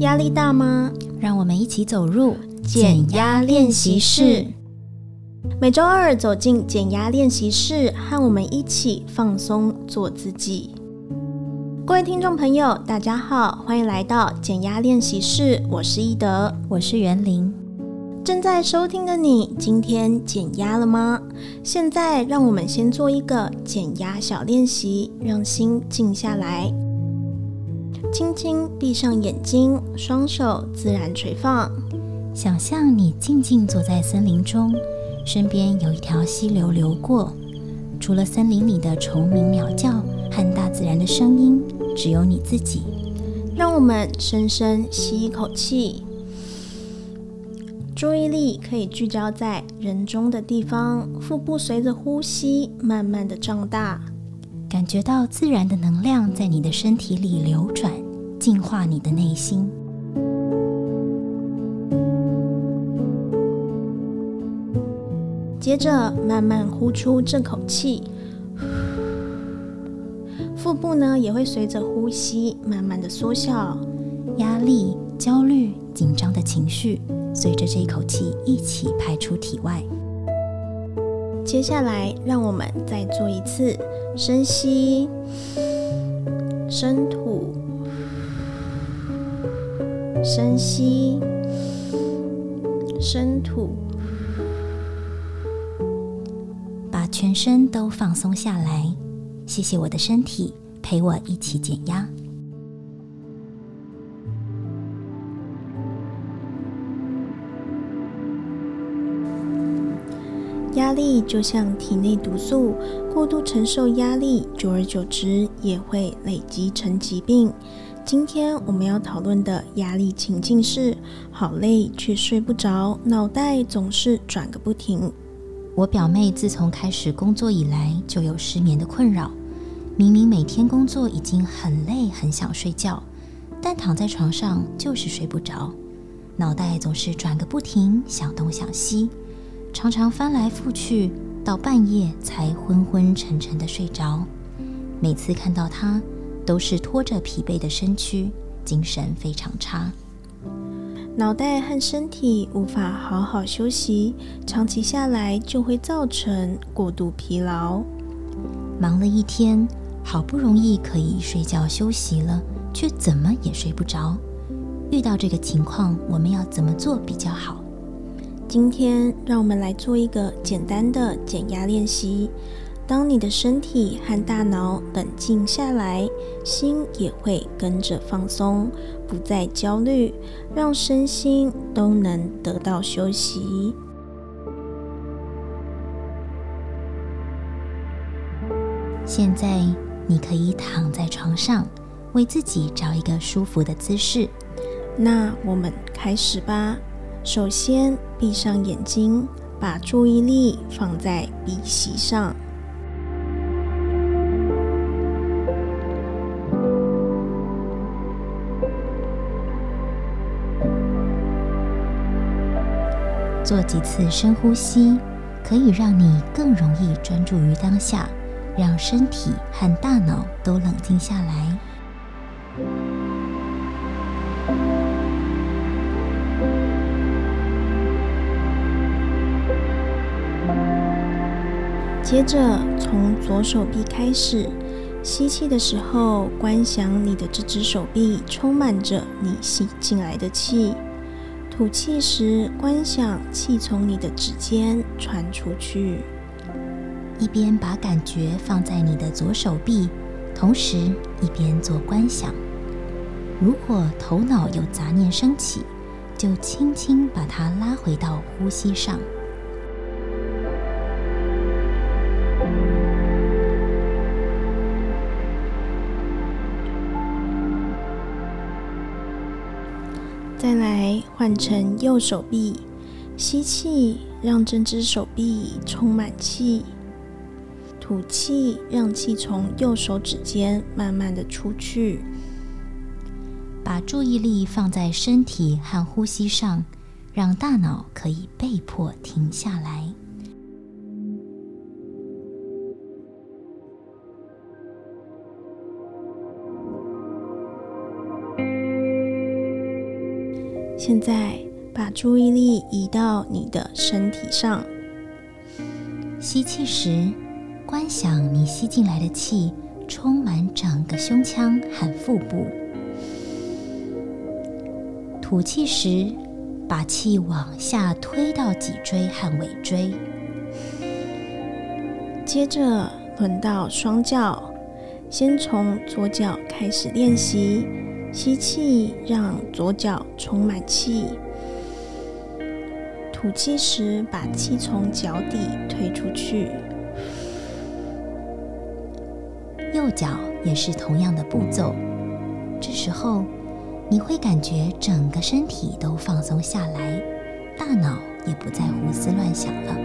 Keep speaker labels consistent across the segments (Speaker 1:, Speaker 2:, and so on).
Speaker 1: 压力大吗？
Speaker 2: 让我们一起走入
Speaker 1: 减压练习室。每周二走进减压练习室，和我们一起放松，做自己。各位听众朋友，大家好，欢迎来到减压练习室。我是易德，
Speaker 2: 我是袁玲。
Speaker 1: 正在收听的你，今天减压了吗？现在让我们先做一个减压小练习，让心静下来。轻轻闭上眼睛，双手自然垂放。
Speaker 2: 想象你静静坐在森林中，身边有一条溪流流过。除了森林里的虫鸣鸟叫和大自然的声音，只有你自己。
Speaker 1: 让我们深深吸一口气，注意力可以聚焦在人中的地方，腹部随着呼吸慢慢的胀大。
Speaker 2: 感觉到自然的能量在你的身体里流转，净化你的内心。
Speaker 1: 接着慢慢呼出这口气，腹部呢也会随着呼吸慢慢的缩小，
Speaker 2: 压力、焦虑、紧张的情绪随着这一口气一起排出体外。
Speaker 1: 接下来，让我们再做一次深吸、深吐、深吸、深吐，
Speaker 2: 把全身都放松下来。谢谢我的身体，陪我一起减压。
Speaker 1: 压力就像体内毒素，过度承受压力，久而久之也会累积成疾病。今天我们要讨论的压力情境是：好累却睡不着，脑袋总是转个不停。
Speaker 2: 我表妹自从开始工作以来，就有失眠的困扰。明明每天工作已经很累，很想睡觉，但躺在床上就是睡不着，脑袋总是转个不停，想东想西。常常翻来覆去，到半夜才昏昏沉沉的睡着。每次看到她，都是拖着疲惫的身躯，精神非常差。
Speaker 1: 脑袋和身体无法好好休息，长期下来就会造成过度疲劳。
Speaker 2: 忙了一天，好不容易可以睡觉休息了，却怎么也睡不着。遇到这个情况，我们要怎么做比较好？
Speaker 1: 今天，让我们来做一个简单的减压练习。当你的身体和大脑冷静下来，心也会跟着放松，不再焦虑，让身心都能得到休息。
Speaker 2: 现在，你可以躺在床上，为自己找一个舒服的姿势。
Speaker 1: 那我们开始吧。首先，闭上眼睛，把注意力放在鼻息上。
Speaker 2: 做几次深呼吸，可以让你更容易专注于当下，让身体和大脑都冷静下来。
Speaker 1: 接着从左手臂开始，吸气的时候，观想你的这只手臂充满着你吸进来的气；吐气时，观想气从你的指尖传出去。
Speaker 2: 一边把感觉放在你的左手臂，同时一边做观想。如果头脑有杂念升起，就轻轻把它拉回到呼吸上。
Speaker 1: 再来换成右手臂，吸气，让这只手臂充满气；吐气，让气从右手指尖慢慢的出去。
Speaker 2: 把注意力放在身体和呼吸上，让大脑可以被迫停下来。
Speaker 1: 现在把注意力移到你的身体上。
Speaker 2: 吸气时，观想你吸进来的气充满整个胸腔和腹部；吐气时，把气往下推到脊椎和尾椎。
Speaker 1: 接着轮到双脚，先从左脚开始练习。吸气，让左脚充满气；吐气时，把气从脚底推出去。
Speaker 2: 右脚也是同样的步骤。这时候，你会感觉整个身体都放松下来，大脑也不再胡思乱想了。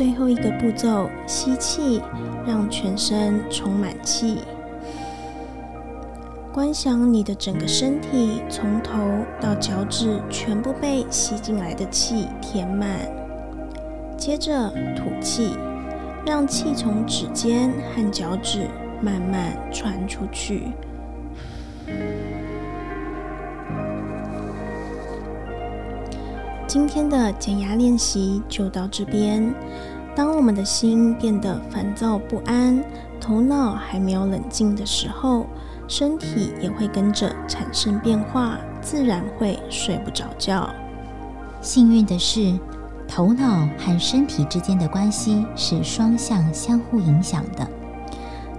Speaker 1: 最后一个步骤，吸气，让全身充满气。观想你的整个身体从头到脚趾全部被吸进来的气填满。接着吐气，让气从指尖和脚趾慢慢传出去。今天的减压练习就到这边。当我们的心变得烦躁不安，头脑还没有冷静的时候，身体也会跟着产生变化，自然会睡不着觉。
Speaker 2: 幸运的是，头脑和身体之间的关系是双向相互影响的。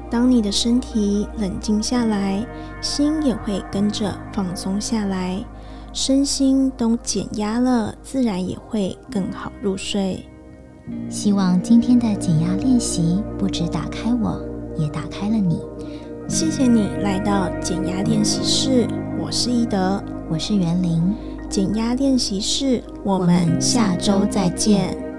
Speaker 1: 当你的身体冷静下来，心也会跟着放松下来，身心都减压了，自然也会更好入睡。
Speaker 2: 希望今天的减压练习不止打开我，也打开了你。
Speaker 1: 谢谢你来到减压练习室，我是伊德，
Speaker 2: 我是袁玲。
Speaker 1: 减压练习室，我们下周再见。